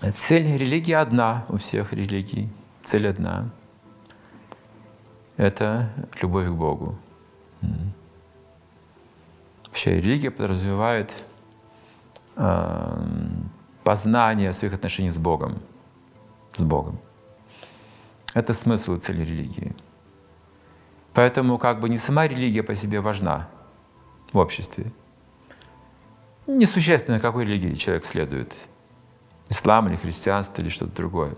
Цель религии одна у всех религий. Цель одна. Это любовь к Богу. Вообще религия подразумевает э, познание своих отношений с Богом. С Богом. Это смысл и цель религии. Поэтому как бы не сама религия по себе важна в обществе. Несущественно, какой религии человек следует. Ислам или христианство или что-то другое.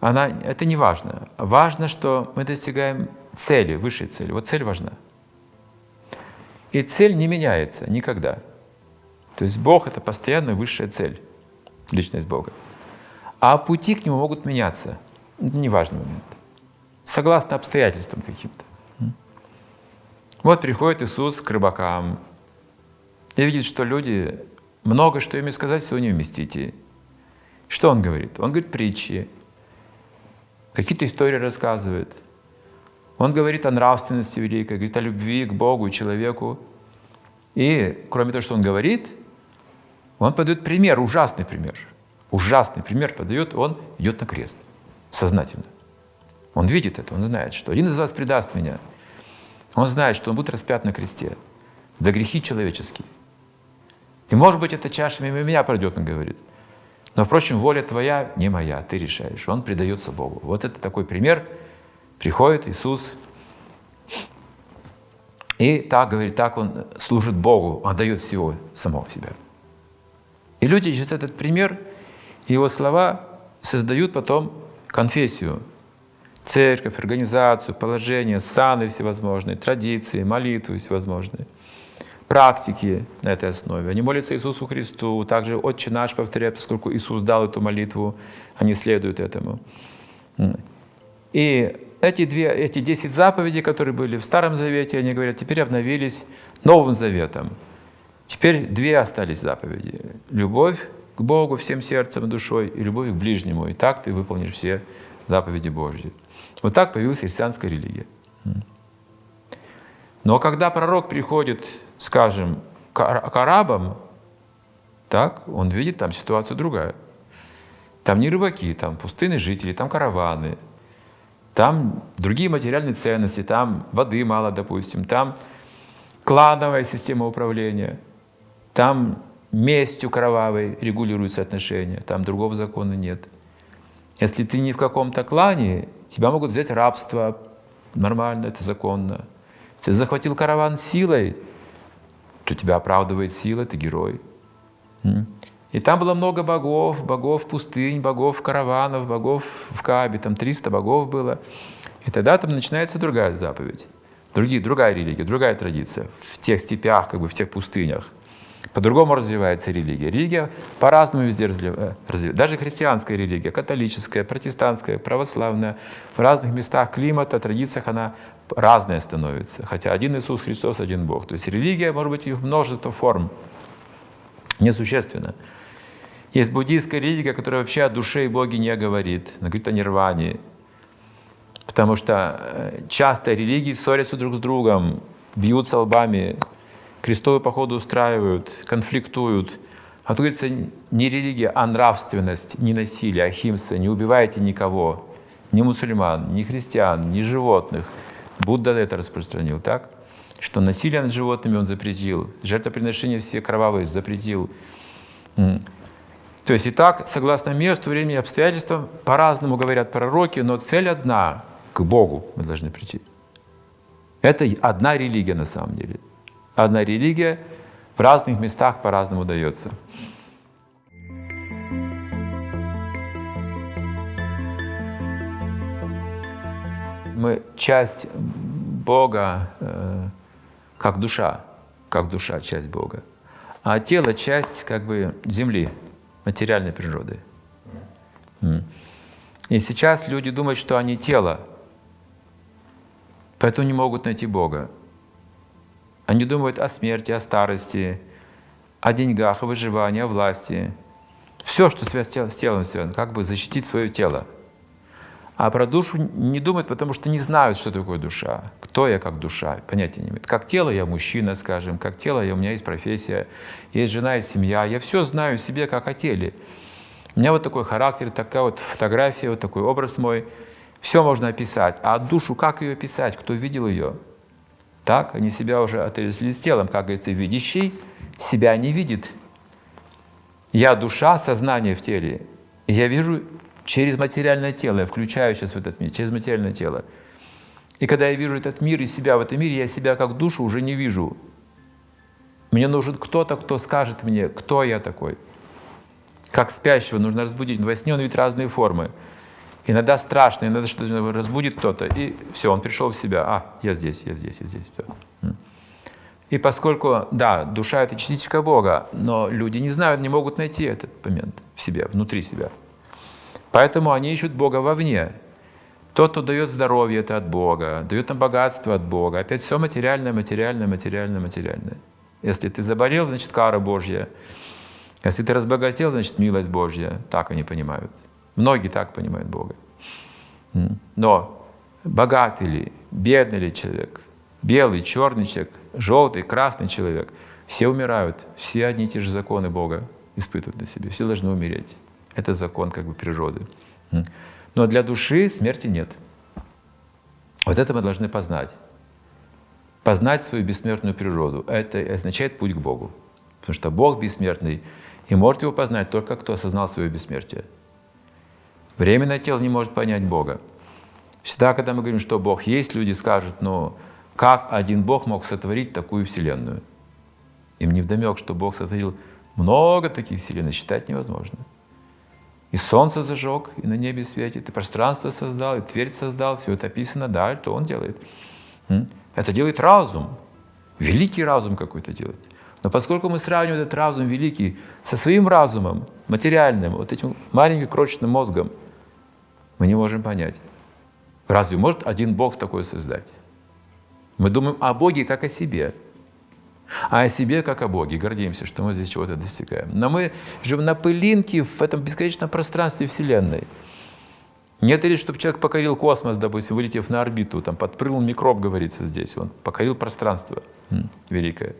Она, это не важно. Важно, что мы достигаем цели, высшей цели. Вот цель важна. И цель не меняется никогда. То есть Бог — это постоянная высшая цель, личность Бога. А пути к Нему могут меняться. Это не момент. Согласно обстоятельствам каким-то. Вот приходит Иисус к рыбакам и видит, что люди много что им сказать, всего не вместите. Что он говорит? Он говорит притчи, какие-то истории рассказывает. Он говорит о нравственности великой, говорит о любви к Богу и человеку. И кроме того, что он говорит, он подает пример, ужасный пример. Ужасный пример подает, он идет на крест. Сознательно. Он видит это, он знает, что один из вас предаст меня. Он знает, что он будет распят на кресте за грехи человеческие. И может быть, эта чаша мимо меня пройдет, он говорит. Но, впрочем, воля твоя не моя, ты решаешь. Он предается Богу. Вот это такой пример. Приходит Иисус, и так, говорит, так он служит Богу, отдает всего самого себя. И люди через этот пример, его слова создают потом конфессию, церковь, организацию, положение, саны всевозможные, традиции, молитвы всевозможные практики на этой основе. Они молятся Иисусу Христу, также «Отче наш» повторяют, поскольку Иисус дал эту молитву, они следуют этому. И эти, две, эти десять заповедей, которые были в Старом Завете, они говорят, теперь обновились Новым Заветом. Теперь две остались заповеди. Любовь к Богу всем сердцем и душой, и любовь к ближнему. И так ты выполнишь все заповеди Божьи. Вот так появилась христианская религия. Но когда пророк приходит, скажем, к арабам, так, он видит там ситуацию другая. Там не рыбаки, там пустынные жители, там караваны, там другие материальные ценности, там воды мало, допустим, там клановая система управления, там местью кровавой регулируются отношения, там другого закона нет. Если ты не в каком-то клане, тебя могут взять рабство, нормально, это законно. Ты захватил караван силой, то тебя оправдывает сила, ты герой. И там было много богов, богов пустынь, богов караванов, богов в Кабе, там 300 богов было. И тогда там начинается другая заповедь, другие, другая религия, другая традиция в тех степях, как бы в тех пустынях. По-другому развивается религия. Религия по-разному везде развивается. Э, Даже христианская религия, католическая, протестантская, православная, в разных местах климата, традициях она разная становится. Хотя один Иисус Христос, один Бог. То есть религия может быть и в множество форм. Несущественно. Есть буддийская религия, которая вообще о душе и Боге не говорит. Она говорит о нирване. Потому что э, часто религии ссорятся друг с другом, бьются лбами, крестовые походы устраивают, конфликтуют. А тут говорится не религия, а нравственность, не насилие, а химса. Не убивайте никого, ни мусульман, ни христиан, ни животных. Будда это распространил, так? Что насилие над животными он запретил, жертвоприношения все кровавые запретил. То есть и так, согласно месту, времени обстоятельствам, по-разному говорят пророки, но цель одна — к Богу мы должны прийти. Это одна религия на самом деле. Одна религия в разных местах по-разному дается. Мы часть Бога э, как душа, как душа часть Бога, а тело часть как бы земли, материальной природы. И сейчас люди думают, что они тело, поэтому не могут найти Бога. Они думают о смерти, о старости, о деньгах, о выживании, о власти. Все, что связано с телом связано, как бы защитить свое тело. А про душу не думают, потому что не знают, что такое душа. Кто я как душа, понятия не имеют. Как тело я мужчина, скажем, как тело я, у меня есть профессия, есть жена, есть семья. Я все знаю себе как о теле. У меня вот такой характер, такая вот фотография, вот такой образ мой. Все можно описать. А душу как ее описать? Кто видел ее? Так, они себя уже отрезвили с телом. Как говорится, видящий себя не видит. Я душа, сознание в теле. Я вижу через материальное тело, я включаю сейчас в этот мир, через материальное тело. И когда я вижу этот мир и себя в этом мире, я себя как душу уже не вижу. Мне нужен кто-то, кто скажет мне, кто я такой. Как спящего нужно разбудить. Во сне он видит разные формы. Иногда страшно, иногда что-то разбудит кто-то, и все, он пришел в себя. А, я здесь, я здесь, я здесь. Все. И поскольку, да, душа — это частичка Бога, но люди не знают, не могут найти этот момент в себе, внутри себя. Поэтому они ищут Бога вовне. Тот, кто дает здоровье, это от Бога, дает нам богатство от Бога. Опять все материальное, материальное, материальное, материальное. Если ты заболел, значит кара Божья. Если ты разбогател, значит милость Божья. Так они понимают. Многие так понимают Бога. Но богатый ли, бедный ли человек, белый, черный человек, желтый, красный человек, все умирают, все одни и те же законы Бога испытывают на себе, все должны умереть. Это закон как бы природы. Но для души смерти нет. Вот это мы должны познать. Познать свою бессмертную природу. Это означает путь к Богу. Потому что Бог бессмертный, и может его познать только кто осознал свое бессмертие. Временное тело не может понять Бога. Всегда, когда мы говорим, что Бог есть, люди скажут, ну, как один Бог мог сотворить такую Вселенную? Им не вдомек, что Бог сотворил много таких Вселенных, считать невозможно. И солнце зажег, и на небе светит, и пространство создал, и твердь создал, все это описано, да, что он делает. Это делает разум, великий разум какой-то делает. Но поскольку мы сравниваем этот разум великий со своим разумом, материальным, вот этим маленьким крошечным мозгом, мы не можем понять. Разве может один Бог такое создать? Мы думаем о Боге как о себе – а о себе как о Боге. Гордимся, что мы здесь чего-то достигаем. Но мы живем на пылинке в этом бесконечном пространстве Вселенной. Нет ли, чтобы человек покорил космос, допустим, вылетев на орбиту, там подпрыгнул микроб, говорится здесь, он покорил пространство великое.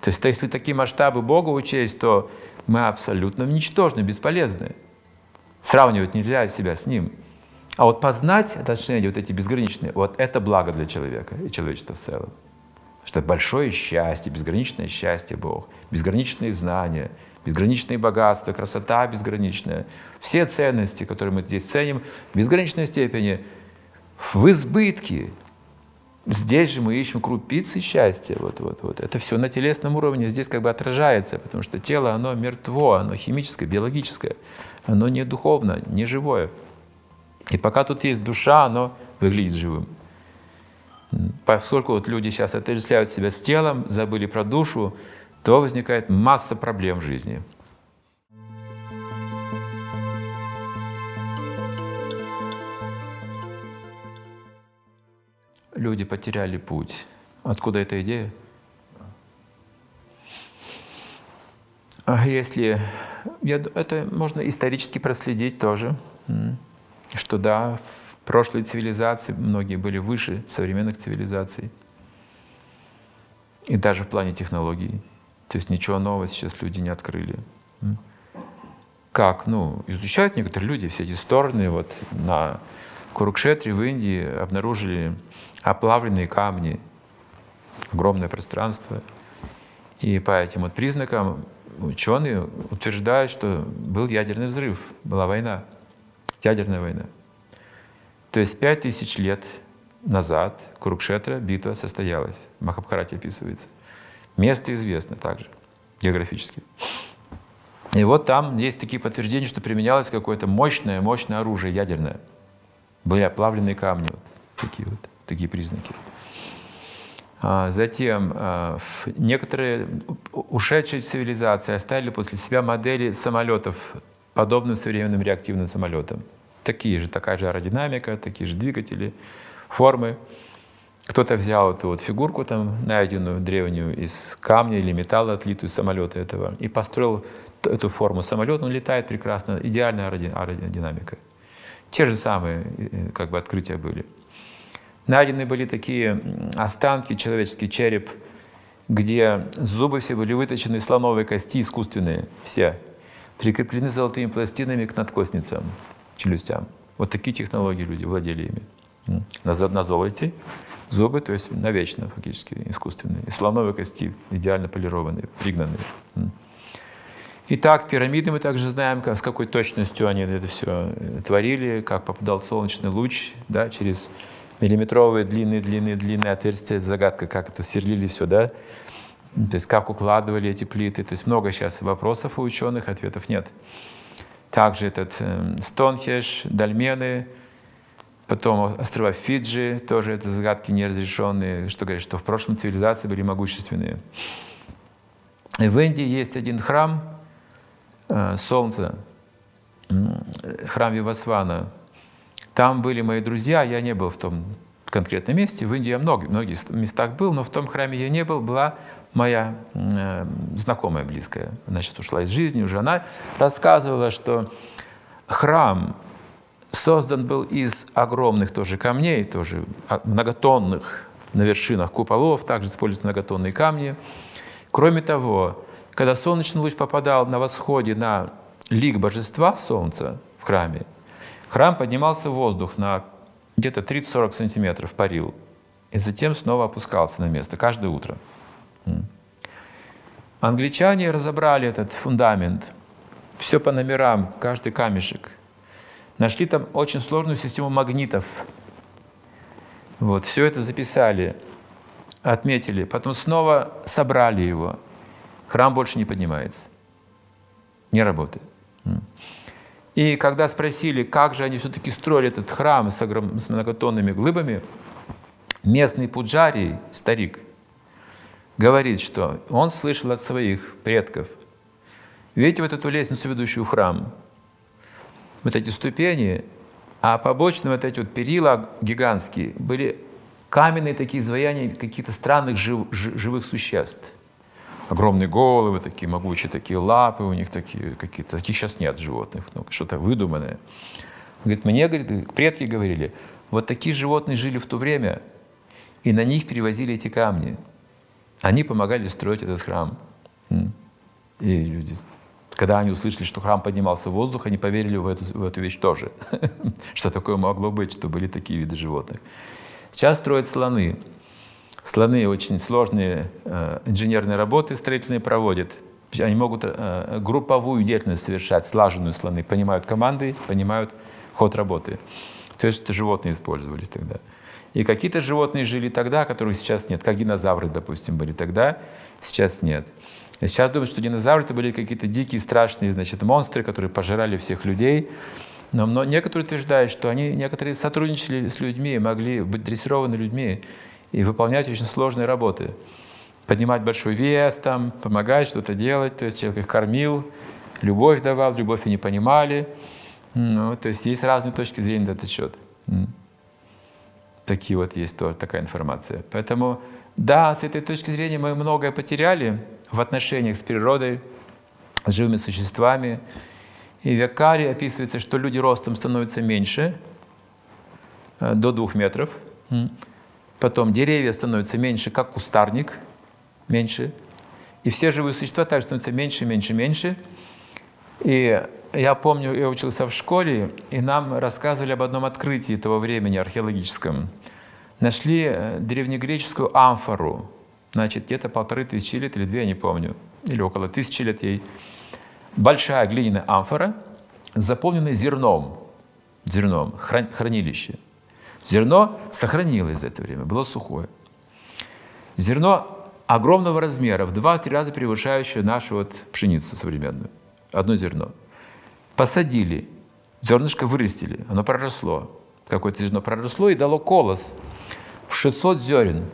То есть, если такие масштабы Бога учесть, то мы абсолютно ничтожны, бесполезны. Сравнивать нельзя себя с Ним. А вот познать отношения вот эти безграничные, вот это благо для человека и человечества в целом что большое счастье, безграничное счастье Бог, безграничные знания, безграничные богатства, красота безграничная. Все ценности, которые мы здесь ценим, в безграничной степени в избытке. Здесь же мы ищем крупицы счастья. Вот, вот, вот. Это все на телесном уровне здесь как бы отражается, потому что тело, оно мертво, оно химическое, биологическое, оно не духовно, не живое. И пока тут есть душа, оно выглядит живым. Поскольку вот люди сейчас отождествляют себя с телом, забыли про душу, то возникает масса проблем в жизни. Люди потеряли путь. Откуда эта идея? А если я, это можно исторически проследить тоже, что да, прошлые цивилизации, многие были выше современных цивилизаций. И даже в плане технологий. То есть ничего нового сейчас люди не открыли. Как? Ну, изучают некоторые люди все эти стороны. Вот на Курукшетре в Индии обнаружили оплавленные камни, огромное пространство. И по этим вот признакам ученые утверждают, что был ядерный взрыв, была война, ядерная война. То есть пять тысяч лет назад Курукшетра битва состоялась. В Махабхарате описывается. Место известно также географически. И вот там есть такие подтверждения, что применялось какое-то мощное, мощное оружие ядерное. Были оплавленные камни, вот такие вот, такие признаки. А затем а, некоторые ушедшие цивилизации оставили после себя модели самолетов, подобным современным реактивным самолетам такие же, такая же аэродинамика, такие же двигатели, формы. Кто-то взял эту вот фигурку там, найденную древнюю из камня или металла, отлитую самолета этого, и построил эту форму самолета, он летает прекрасно, идеальная аэродинамика. Те же самые как бы открытия были. Найдены были такие останки, человеческий череп, где зубы все были выточены из слоновой кости, искусственные, все, прикреплены золотыми пластинами к надкостницам, челюстям. Вот такие технологии люди владели ими. На, на золоте зубы, то есть навечно фактически искусственные. И слоновой кости идеально полированные, пригнанные. Итак, пирамиды мы также знаем, как, с какой точностью они это все э, творили, как попадал солнечный луч да, через миллиметровые длинные, длинные, длинные отверстия. Загадка, как это сверлили все, да? То есть как укладывали эти плиты. То есть много сейчас вопросов у ученых, ответов нет. Также этот э, Стонхеш, Дальмены, потом острова Фиджи, тоже это загадки неразрешенные, что говорят, что в прошлом цивилизации были могущественные. В Индии есть один храм, Э, солнца, храм Вивасвана. Там были мои друзья, я не был в том конкретном месте. В Индии я много, в многих местах был, но в том храме я не был. Была моя э, знакомая близкая, значит, ушла из жизни уже. Она рассказывала, что храм создан был из огромных тоже камней, тоже многотонных на вершинах куполов, также используют многотонные камни. Кроме того, когда солнечный луч попадал на восходе на лик божества Солнца в храме, храм поднимался в воздух на где-то 30-40 сантиметров, парил, и затем снова опускался на место каждое утро. Англичане разобрали этот фундамент, все по номерам, каждый камешек. Нашли там очень сложную систему магнитов. Вот, все это записали, отметили, потом снова собрали его храм больше не поднимается, не работает. И когда спросили, как же они все-таки строили этот храм с, огром... с многотонными глыбами, местный пуджарий, старик, говорит, что он слышал от своих предков. Видите вот эту лестницу, ведущую в храм? Вот эти ступени, а побочные вот эти вот перила гигантские были каменные такие изваяния каких-то странных жив, живых существ огромные головы, такие могучие такие лапы у них такие какие-то. Таких сейчас нет животных, ну, что-то выдуманное. Говорит, мне, говорит, предки говорили, вот такие животные жили в то время, и на них перевозили эти камни. Они помогали строить этот храм. И люди, когда они услышали, что храм поднимался в воздух, они поверили в эту, в эту вещь тоже. Что такое могло быть, что были такие виды животных. Сейчас строят слоны. Слоны очень сложные э, инженерные работы строительные проводят. Они могут э, групповую деятельность совершать, слаженную слоны, понимают команды, понимают ход работы. То есть животные использовались тогда. И какие-то животные жили тогда, которых сейчас нет, как динозавры, допустим, были тогда, сейчас нет. Сейчас думают, что динозавры это были какие-то дикие, страшные значит, монстры, которые пожирали всех людей. Но, но некоторые утверждают, что они некоторые сотрудничали с людьми, могли быть дрессированы людьми и выполнять очень сложные работы. Поднимать большой вес, там, помогать что-то делать, то есть человек их кормил, любовь давал, любовь и не понимали. Ну, то есть есть разные точки зрения на этот счет. Такие вот есть тоже такая информация. Поэтому, да, с этой точки зрения мы многое потеряли в отношениях с природой, с живыми существами. И в Якаре описывается, что люди ростом становятся меньше, э, до двух метров. Потом деревья становятся меньше, как кустарник, меньше. И все живые существа также становятся меньше, меньше, меньше. И я помню, я учился в школе, и нам рассказывали об одном открытии того времени археологическом. Нашли э, древнегреческую амфору, значит, где-то полторы тысячи лет или две, я не помню, или около тысячи лет ей. Большая глиняная амфора, заполненная зерном, зерном, хранилище – Зерно сохранилось за это время, было сухое. Зерно огромного размера, в 2-3 раза превышающее нашу вот пшеницу современную. Одно зерно. Посадили, зернышко вырастили, оно проросло. Какое-то зерно проросло и дало колос в 600 зерен.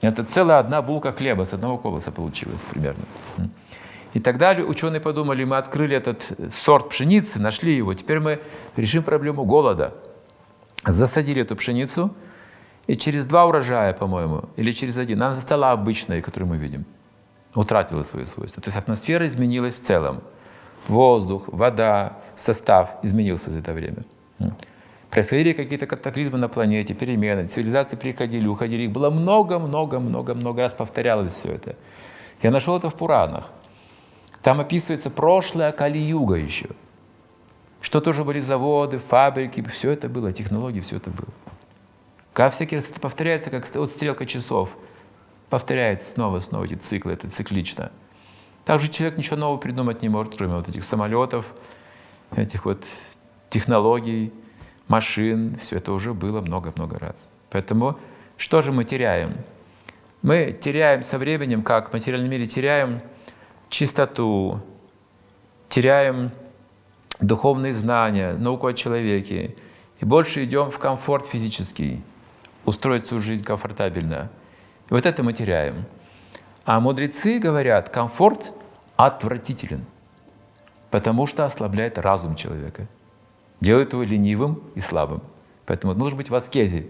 Это целая одна булка хлеба с одного колоса получилась примерно. И тогда ученые подумали, мы открыли этот сорт пшеницы, нашли его, теперь мы решим проблему голода – засадили эту пшеницу, и через два урожая, по-моему, или через один, она стала обычной, которую мы видим. Утратила свои свойства. То есть атмосфера изменилась в целом. Воздух, вода, состав изменился за это время. Происходили какие-то катаклизмы на планете, перемены, цивилизации приходили, уходили. Их было много-много-много-много раз повторялось все это. Я нашел это в Пуранах. Там описывается прошлое Кали-юга еще. Что тоже были заводы, фабрики, все это было, технологии, все это было. Как всякий раз это повторяется, как вот стрелка часов. Повторяется снова, снова эти циклы, это циклично. Также человек ничего нового придумать не может, кроме вот этих самолетов, этих вот технологий, машин, все это уже было много-много раз. Поэтому что же мы теряем? Мы теряем со временем, как в материальном мире теряем чистоту, теряем духовные знания, науку о человеке, и больше идем в комфорт физический, устроить свою жизнь комфортабельно. И вот это мы теряем. А мудрецы говорят, комфорт отвратителен, потому что ослабляет разум человека делает его ленивым и слабым. Поэтому нужно быть в аскезе.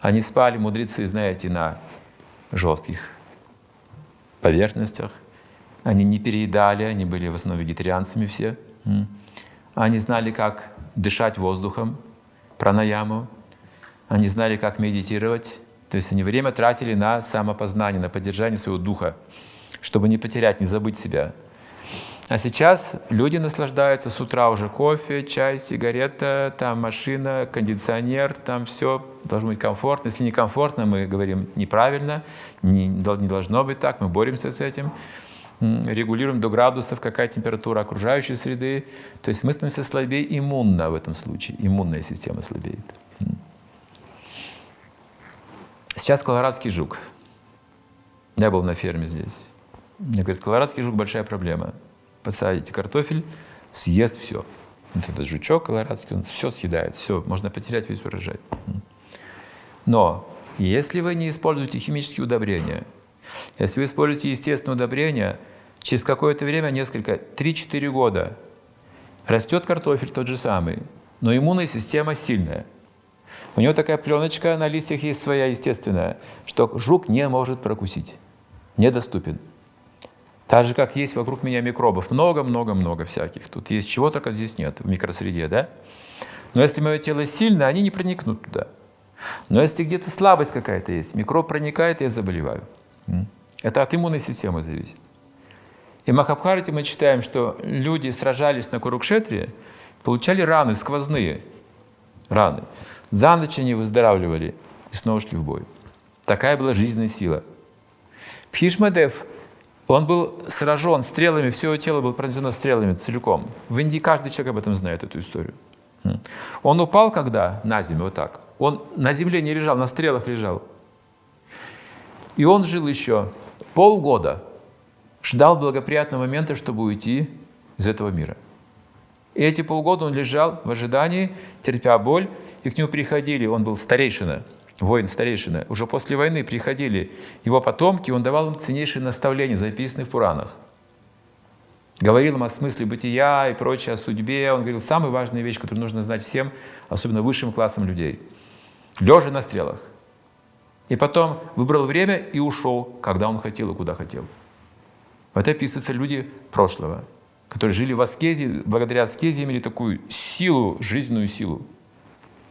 Они спали, мудрецы, знаете, на жестких поверхностях. Они не переедали, они были в основном вегетарианцами все. Они знали, как дышать воздухом, пранаяму. Они знали, как медитировать. То есть они время тратили на самопознание, на поддержание своего духа, чтобы не потерять, не забыть себя. А сейчас люди наслаждаются с утра уже кофе, чай, сигарета, там машина, кондиционер, там все должно быть комфортно. Если некомфортно, мы говорим неправильно, не, не должно быть так, мы боремся с этим. Регулируем до градусов, какая температура окружающей среды. То есть мы становимся слабее иммунно в этом случае. Иммунная система слабеет. Сейчас колорадский жук. Я был на ферме здесь. Мне говорят, колорадский жук большая проблема посадите картофель, съест все. Вот этот жучок колорадский, он все съедает, все, можно потерять весь урожай. Но если вы не используете химические удобрения, если вы используете естественные удобрения, через какое-то время, несколько, 3-4 года, растет картофель тот же самый, но иммунная система сильная. У него такая пленочка на листьях есть своя естественная, что жук не может прокусить, недоступен. Так же, как есть вокруг меня микробов. Много-много-много всяких. Тут есть чего только здесь нет в микросреде, да? Но если мое тело сильное, они не проникнут туда. Но если где-то слабость какая-то есть, микроб проникает, я заболеваю. Это от иммунной системы зависит. И в Махабхарате мы читаем, что люди сражались на Курукшетре, получали раны сквозные, раны. За ночь они выздоравливали и снова шли в бой. Такая была жизненная сила. Пхишмадев он был сражен стрелами, все его тело было пронзено стрелами целиком. В Индии каждый человек об этом знает, эту историю. Он упал когда? На землю, вот так. Он на земле не лежал, на стрелах лежал. И он жил еще полгода, ждал благоприятного момента, чтобы уйти из этого мира. И эти полгода он лежал в ожидании, терпя боль, и к нему приходили, он был старейшина, воин старейшина, уже после войны приходили его потомки, он давал им ценнейшие наставления, записанные в Пуранах. Говорил им о смысле бытия и прочее, о судьбе. Он говорил самые важные вещи, которые нужно знать всем, особенно высшим классам людей. Лежа на стрелах. И потом выбрал время и ушел, когда он хотел и куда хотел. Вот описываются люди прошлого, которые жили в аскезе, благодаря аскезе имели такую силу, жизненную силу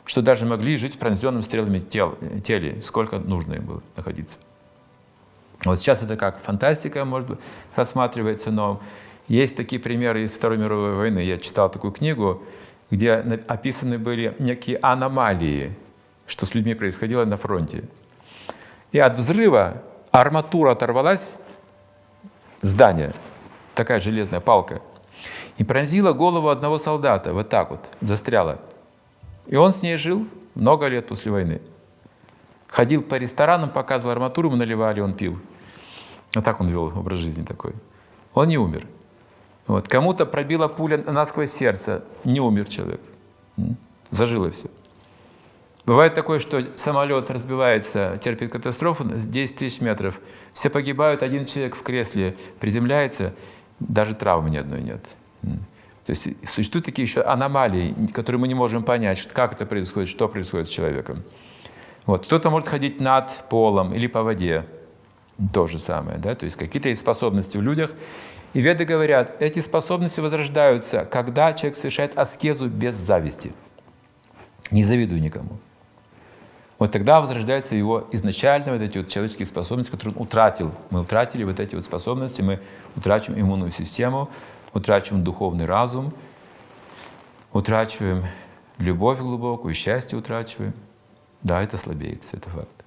что даже могли жить в стрелами тел, теле, сколько нужно им было находиться. Вот сейчас это как фантастика, может быть, рассматривается, но есть такие примеры из Второй мировой войны. Я читал такую книгу, где описаны были некие аномалии, что с людьми происходило на фронте. И от взрыва арматура оторвалась, здание, такая железная палка, и пронзила голову одного солдата, вот так вот, застряла. И он с ней жил много лет после войны. Ходил по ресторанам, показывал арматуру, ему наливали, он пил. Вот так он вел образ жизни такой. Он не умер. Вот. Кому-то пробила пуля насквозь сердце, не умер человек. Зажило все. Бывает такое, что самолет разбивается, терпит катастрофу, 10 тысяч метров. Все погибают, один человек в кресле приземляется, даже травмы ни одной нет. То есть существуют такие еще аномалии, которые мы не можем понять, как это происходит, что происходит с человеком. Вот. Кто-то может ходить над полом или по воде. То же самое. Да? То есть какие-то есть способности в людях. И веды говорят, эти способности возрождаются, когда человек совершает аскезу без зависти. Не завидуй никому. Вот тогда возрождаются его изначально вот эти вот человеческие способности, которые он утратил. Мы утратили вот эти вот способности, мы утрачиваем иммунную систему, утрачиваем духовный разум, утрачиваем любовь глубокую, счастье утрачиваем. Да, это слабеет, все это факт.